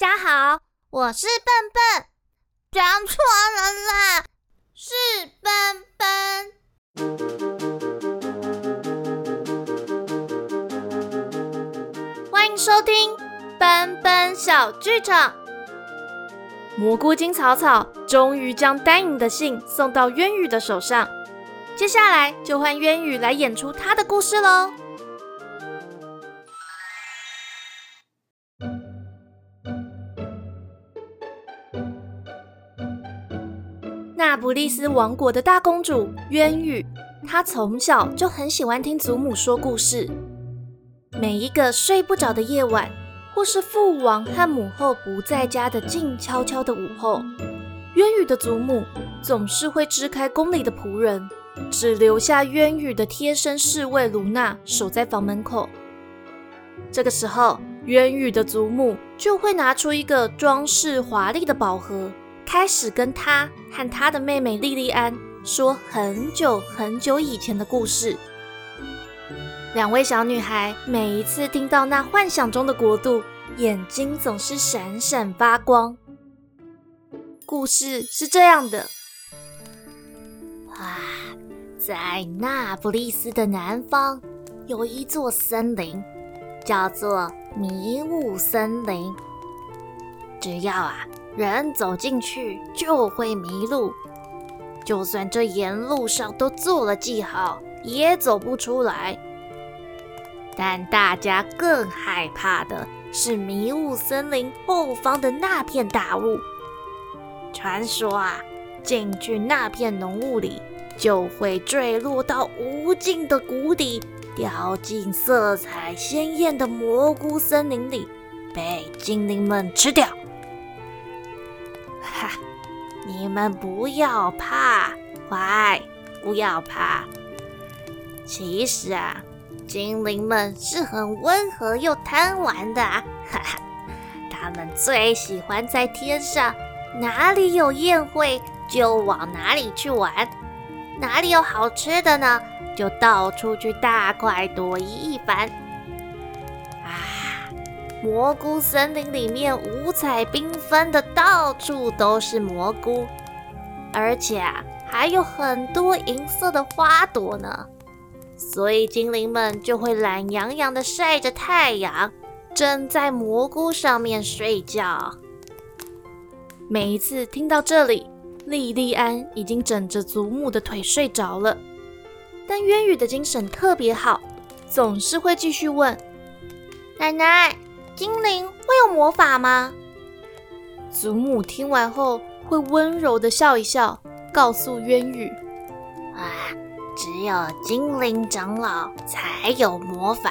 大家好，我是笨笨，讲错了啦，是笨笨。欢迎收听笨笨小剧场。蘑菇精草草终于将丹影的信送到渊羽的手上，接下来就换渊羽来演出他的故事喽。那不勒斯王国的大公主渊羽，她从小就很喜欢听祖母说故事。每一个睡不着的夜晚，或是父王和母后不在家的静悄悄的午后，渊羽的祖母总是会支开宫里的仆人，只留下渊羽的贴身侍卫卢娜守在房门口。这个时候，渊羽的祖母就会拿出一个装饰华丽的宝盒。开始跟他和他的妹妹莉莉安说很久很久以前的故事。两位小女孩每一次听到那幻想中的国度，眼睛总是闪闪发光。故事是这样的：啊，在那不勒斯的南方有一座森林，叫做迷雾森林。只要啊。人走进去就会迷路，就算这沿路上都做了记号，也走不出来。但大家更害怕的是迷雾森林后方的那片大雾。传说啊，进去那片浓雾里，就会坠落到无尽的谷底，掉进色彩鲜艳的蘑菇森林里，被精灵们吃掉。你们不要怕，乖，不要怕。其实啊，精灵们是很温和又贪玩的，哈哈。他们最喜欢在天上，哪里有宴会就往哪里去玩，哪里有好吃的呢，就到处去大快朵颐一番。蘑菇森林里面五彩缤纷的，到处都是蘑菇，而且啊，还有很多银色的花朵呢。所以精灵们就会懒洋洋的晒着太阳，正在蘑菇上面睡觉。每一次听到这里，莉莉安已经枕着祖母的腿睡着了，但渊宇的精神特别好，总是会继续问奶奶。精灵会有魔法吗？祖母听完后会温柔的笑一笑，告诉渊羽：“啊，只有精灵长老才有魔法。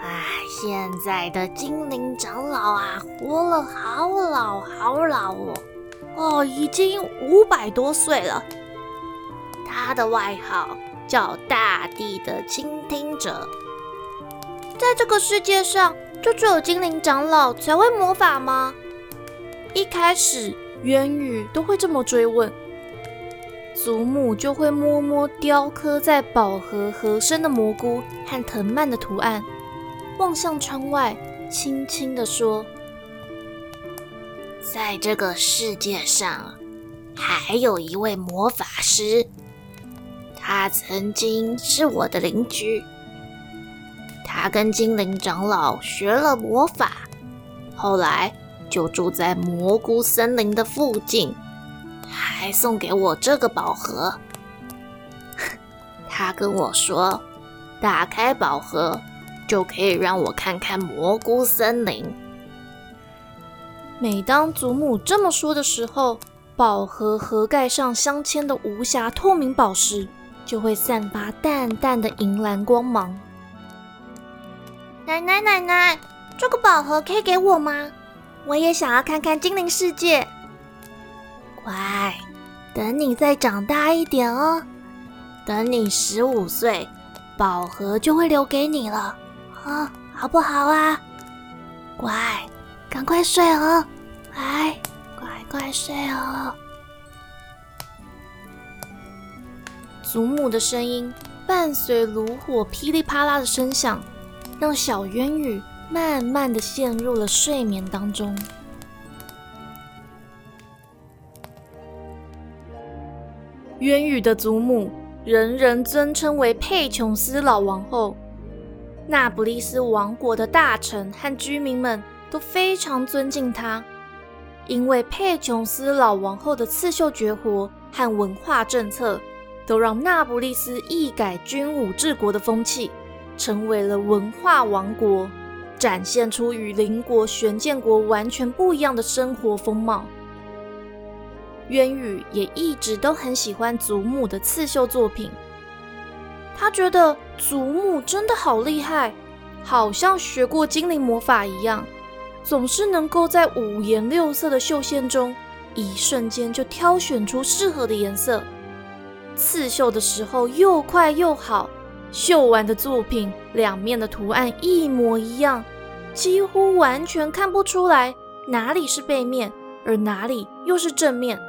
哎，现在的精灵长老啊，活了好老好老哦，哦，已经五百多岁了。他的外号叫大地的倾听者，在这个世界上。”就只有精灵长老才会魔法吗？一开始渊羽都会这么追问，祖母就会摸摸雕刻在宝盒盒身的蘑菇和藤蔓的图案，望向窗外，轻轻地说：“在这个世界上，还有一位魔法师，他曾经是我的邻居。”他跟精灵长老学了魔法，后来就住在蘑菇森林的附近，还送给我这个宝盒。他跟我说，打开宝盒就可以让我看看蘑菇森林。每当祖母这么说的时候，宝盒盒盖上镶嵌的无瑕透明宝石就会散发淡淡的银蓝光芒。奶奶，奶奶，这个宝盒可以给我吗？我也想要看看精灵世界。乖，等你再长大一点哦。等你十五岁，宝盒就会留给你了，啊，好不好啊？乖，赶快睡哦，来，乖乖睡哦。祖母的声音伴随炉火噼里啪啦的声响。让小渊羽慢慢的陷入了睡眠当中。渊羽的祖母，人人尊称为佩琼斯老王后。那不利斯王国的大臣和居民们都非常尊敬她，因为佩琼斯老王后的刺绣绝活和文化政策，都让那不利斯一改君武治国的风气。成为了文化王国。展现出与邻国玄剑国完全不一样的生活风貌。渊羽也一直都很喜欢祖母的刺绣作品，他觉得祖母真的好厉害，好像学过精灵魔法一样，总是能够在五颜六色的绣线中，一瞬间就挑选出适合的颜色。刺绣的时候又快又好。绣完的作品两面的图案一模一样，几乎完全看不出来哪里是背面，而哪里又是正面。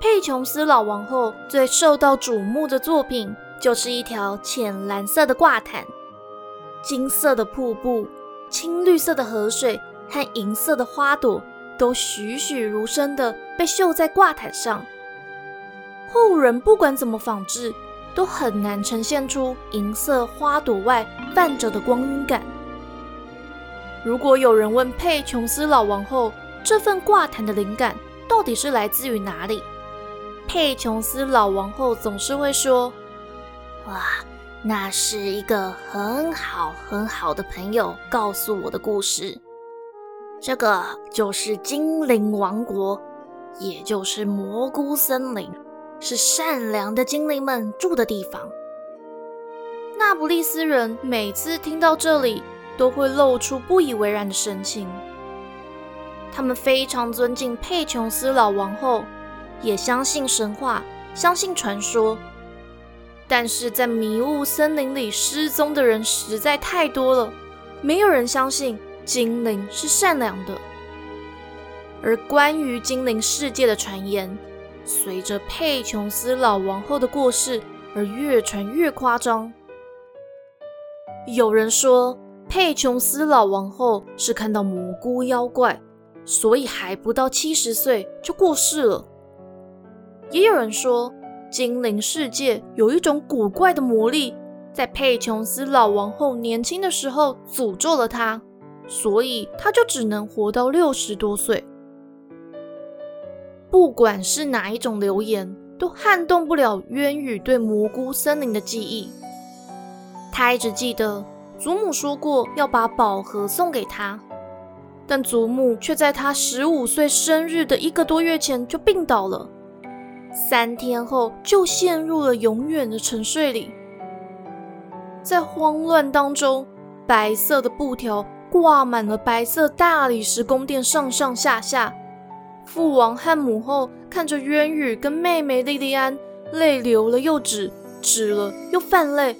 佩琼斯老王后最受到瞩目的作品就是一条浅蓝色的挂毯，金色的瀑布、青绿色的河水和银色的花朵都栩栩如生的被绣在挂毯上。后人不管怎么仿制。都很难呈现出银色花朵外泛着的光晕感。如果有人问佩琼斯老王后这份挂毯的灵感到底是来自于哪里，佩琼斯老王后总是会说：“哇，那是一个很好很好的朋友告诉我的故事。这个就是精灵王国，也就是蘑菇森林。”是善良的精灵们住的地方。那不勒斯人每次听到这里，都会露出不以为然的神情。他们非常尊敬佩琼斯老王后，也相信神话，相信传说。但是在迷雾森林里失踪的人实在太多了，没有人相信精灵是善良的。而关于精灵世界的传言。随着佩琼斯老王后的过世而越传越夸张。有人说佩琼斯老王后是看到蘑菇妖怪，所以还不到七十岁就过世了。也有人说精灵世界有一种古怪的魔力，在佩琼斯老王后年轻的时候诅咒了她，所以她就只能活到六十多岁。不管是哪一种流言，都撼动不了渊羽对蘑菇森林的记忆。他一直记得祖母说过要把宝盒送给他，但祖母却在他十五岁生日的一个多月前就病倒了，三天后就陷入了永远的沉睡里。在慌乱当中，白色的布条挂满了白色大理石宫殿上上下下。父王和母后看着渊羽跟妹妹莉莉安，泪流了又止，止了又泛泪，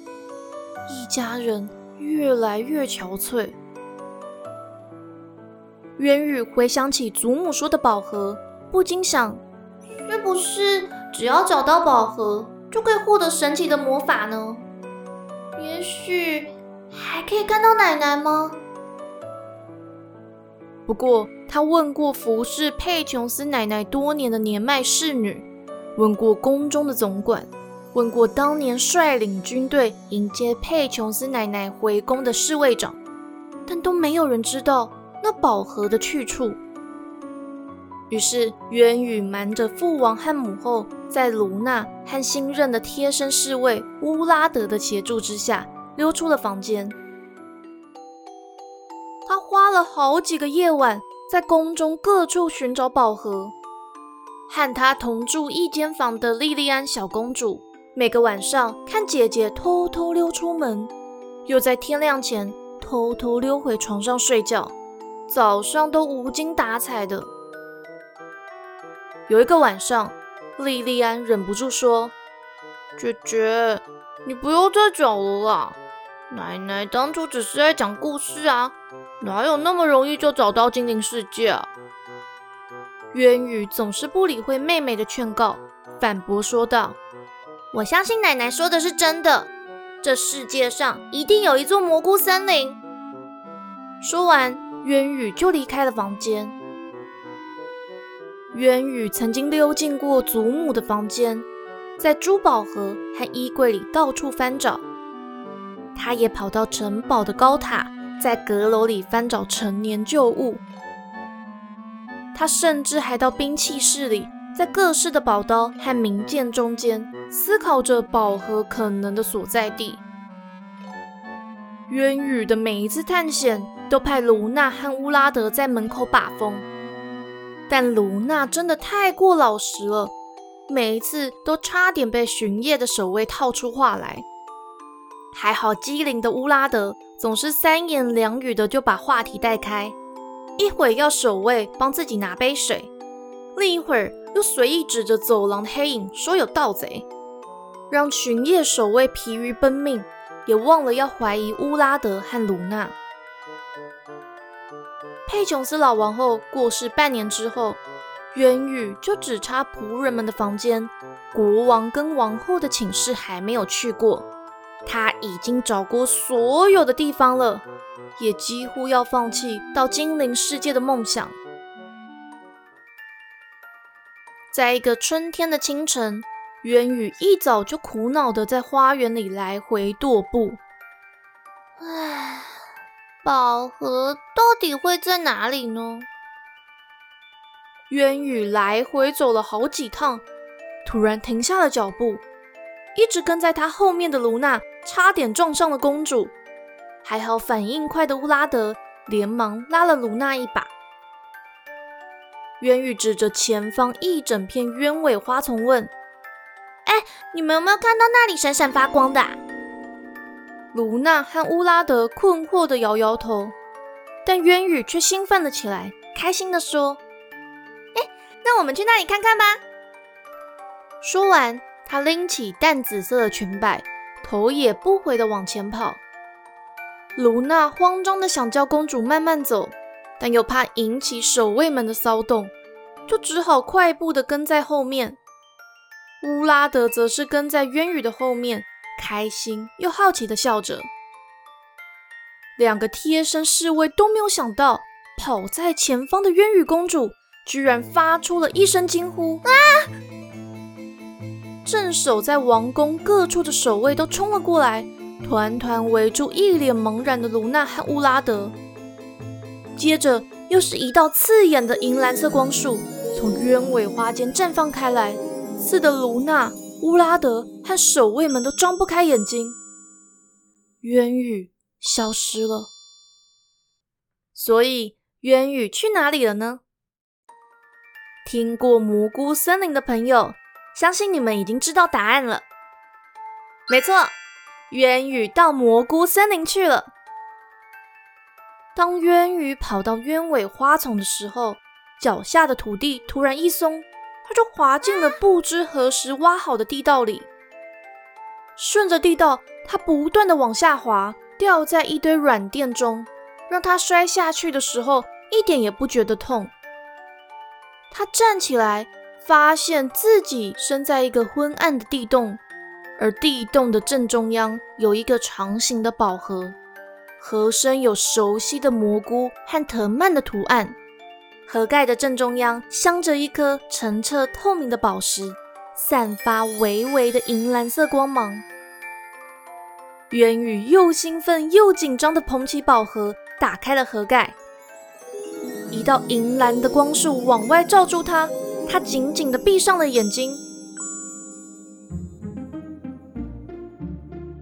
一家人越来越憔悴。渊羽回想起祖母说的宝盒，不禁想：是不是只要找到宝盒，就可以获得神奇的魔法呢？也许还可以看到奶奶吗？不过，他问过服侍佩琼斯奶奶多年的年迈侍女，问过宫中的总管，问过当年率领军队迎接佩琼斯奶奶回宫的侍卫长，但都没有人知道那宝盒的去处。于是，渊羽瞒着父王和母后，在卢娜和新任的贴身侍卫乌拉德的协助之下，溜出了房间。他花了好几个夜晚，在宫中各处寻找宝盒。和他同住一间房的莉莉安小公主，每个晚上看姐姐偷偷溜出门，又在天亮前偷偷溜回床上睡觉，早上都无精打采的。有一个晚上，莉莉安忍不住说：“姐姐，你不要再找了啦，奶奶当初只是在讲故事啊。”哪有那么容易就找到精灵世界啊？渊宇总是不理会妹妹的劝告，反驳说道：“我相信奶奶说的是真的，这世界上一定有一座蘑菇森林。”说完，渊宇就离开了房间。渊宇曾经溜进过祖母的房间，在珠宝盒和衣柜里到处翻找。他也跑到城堡的高塔，在阁楼里翻找陈年旧物。他甚至还到兵器室里，在各式的宝刀和名剑中间，思考着宝盒可能的所在地。渊羽的每一次探险，都派卢娜和乌拉德在门口把风。但卢娜真的太过老实了，每一次都差点被巡夜的守卫套出话来。还好机灵的乌拉德总是三言两语的就把话题带开，一会要守卫帮自己拿杯水，另一会儿又随意指着走廊的黑影说有盗贼，让巡夜守卫疲于奔命，也忘了要怀疑乌拉德和卢娜。佩琼斯老王后过世半年之后，渊羽就只差仆人们的房间，国王跟王后的寝室还没有去过。他已经找过所有的地方了，也几乎要放弃到精灵世界的梦想。在一个春天的清晨，渊羽一早就苦恼的在花园里来回踱步。唉。宝盒到底会在哪里呢？渊羽来回走了好几趟，突然停下了脚步。一直跟在他后面的卢娜差点撞上了公主，还好反应快的乌拉德连忙拉了卢娜一把。渊羽指着前方一整片鸢尾花丛问：“哎，你们有没有看到那里闪闪发光的？”啊卢娜和乌拉德困惑的摇摇头，但渊羽却兴奋了起来，开心的说：“哎，那我们去那里看看吧！”说完，他拎起淡紫色的裙摆，头也不回地往前跑。卢娜慌张地想叫公主慢慢走，但又怕引起守卫们的骚动，就只好快步地跟在后面。乌拉德则是跟在渊羽的后面。开心又好奇的笑着，两个贴身侍卫都没有想到，跑在前方的渊羽公主居然发出了一声惊呼：“啊！”镇守在王宫各处的守卫都冲了过来，团团围住一脸茫然的卢娜和乌拉德。接着，又是一道刺眼的银蓝色光束从鸢尾花间绽放开来，刺得卢娜。乌拉德和守卫们都睁不开眼睛，渊羽消失了。所以，渊羽去哪里了呢？听过蘑菇森林的朋友，相信你们已经知道答案了。没错，渊羽到蘑菇森林去了。当渊羽跑到鸢尾花丛的时候，脚下的土地突然一松。他就滑进了不知何时挖好的地道里，顺着地道，他不断的往下滑，掉在一堆软垫中，让他摔下去的时候一点也不觉得痛。他站起来，发现自己身在一个昏暗的地洞，而地洞的正中央有一个长形的宝盒，盒身有熟悉的蘑菇和藤蔓的图案。盒盖的正中央镶着一颗澄澈透明的宝石，散发微微的银蓝色光芒。渊宇又兴奋又紧张地捧起宝盒，打开了盒盖。一道银蓝的光束往外照住他，他紧紧的闭上了眼睛。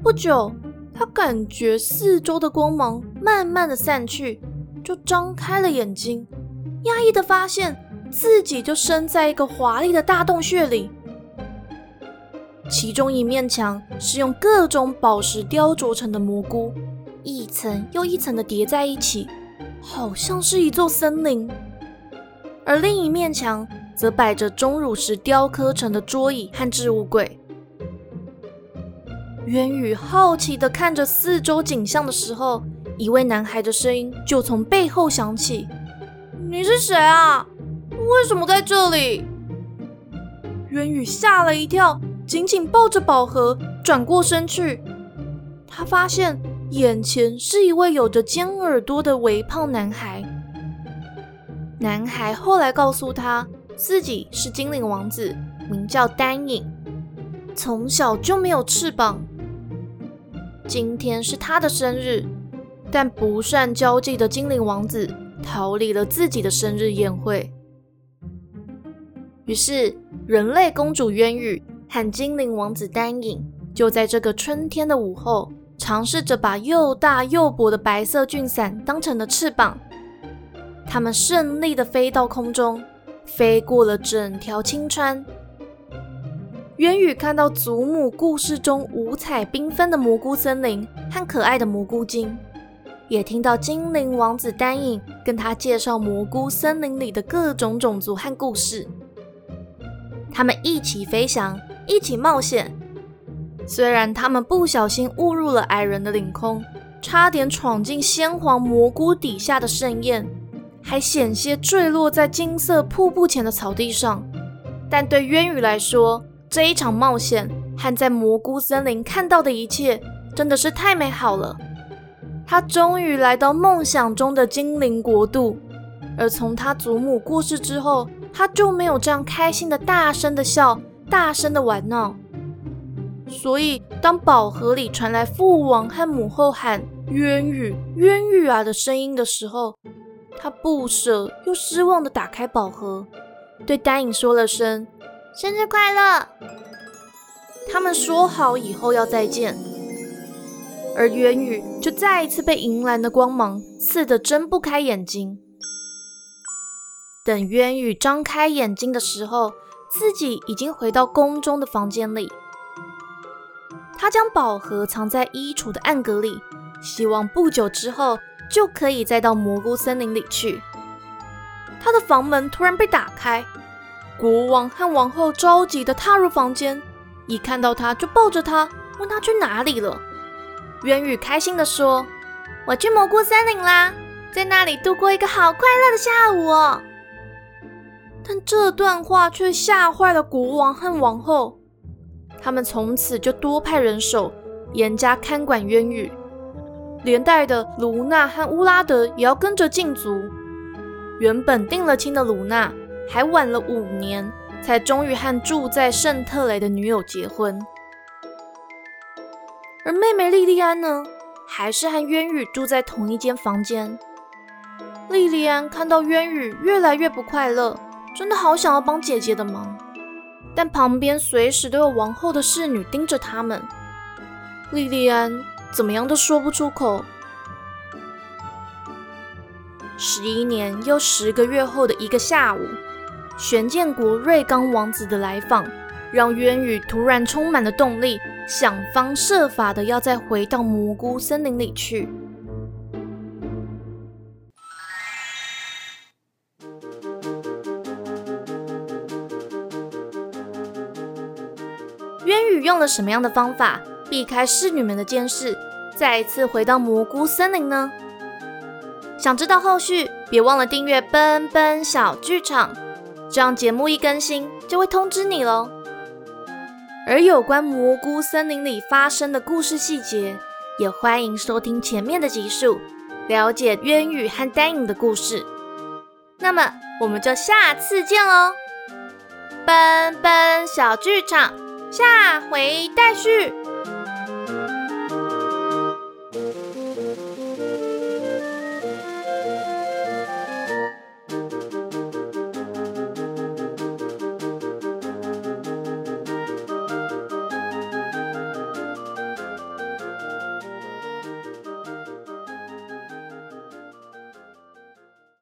不久，他感觉四周的光芒慢慢的散去，就张开了眼睛。压抑的发现自己就身在一个华丽的大洞穴里，其中一面墙是用各种宝石雕琢成的蘑菇，一层又一层的叠在一起，好像是一座森林；而另一面墙则摆着钟乳石雕刻成的桌椅和置物柜。渊羽好奇地看着四周景象的时候，一位男孩的声音就从背后响起。你是谁啊？为什么在这里？渊羽吓了一跳，紧紧抱着宝盒，转过身去。他发现眼前是一位有着尖耳朵的微胖男孩。男孩后来告诉他，自己是精灵王子，名叫丹影，从小就没有翅膀。今天是他的生日，但不善交际的精灵王子逃离了自己的生日宴会。于是，人类公主渊羽和精灵王子丹影就在这个春天的午后，尝试着把又大又薄的白色菌伞当成了翅膀。他们顺利的飞到空中，飞过了整条青川。渊羽看到祖母故事中五彩缤纷的蘑菇森林和可爱的蘑菇精，也听到精灵王子丹影跟他介绍蘑菇森林里的各种种族和故事。他们一起飞翔，一起冒险。虽然他们不小心误入了矮人的领空，差点闯进鲜黄蘑菇底下的盛宴，还险些坠落在金色瀑布前的草地上，但对渊羽来说，这一场冒险和在蘑菇森林看到的一切真的是太美好了。他终于来到梦想中的精灵国度，而从他祖母过世之后，他就没有这样开心的大声的笑、大声的玩闹。所以，当宝盒里传来父王和母后喊“渊羽，渊羽啊”的声音的时候，他不舍又失望的打开宝盒，对丹影说了声。生日快乐！他们说好以后要再见，而渊宇就再一次被银蓝的光芒刺得睁不开眼睛。等渊宇张开眼睛的时候，自己已经回到宫中的房间里。他将宝盒藏在衣橱的暗格里，希望不久之后就可以再到蘑菇森林里去。他的房门突然被打开。国王和王后着急地踏入房间，一看到他就抱着他，问他去哪里了。渊羽开心地说：“我去蘑菇森林啦，在那里度过一个好快乐的下午哦。”但这段话却吓坏了国王和王后，他们从此就多派人手严加看管渊羽，连带的卢娜和乌拉德也要跟着禁足。原本定了亲的卢娜。还晚了五年，才终于和住在圣特雷的女友结婚。而妹妹莉莉安呢，还是和渊羽住在同一间房间。莉莉安看到渊羽越来越不快乐，真的好想要帮姐姐的忙，但旁边随时都有王后的侍女盯着他们，莉莉安怎么样都说不出口。十一年又十个月后的一个下午。玄建国瑞刚王子的来访，让渊宇突然充满了动力，想方设法的要再回到蘑菇森林里去。渊宇用了什么样的方法避开侍女们的监视，再一次回到蘑菇森林呢？想知道后续，别忘了订阅奔奔小剧场。这样节目一更新就会通知你喽。而有关蘑菇森林里发生的故事细节，也欢迎收听前面的集数，了解渊羽和丹影的故事。那么我们就下次见喽！奔奔小剧场，下回待续。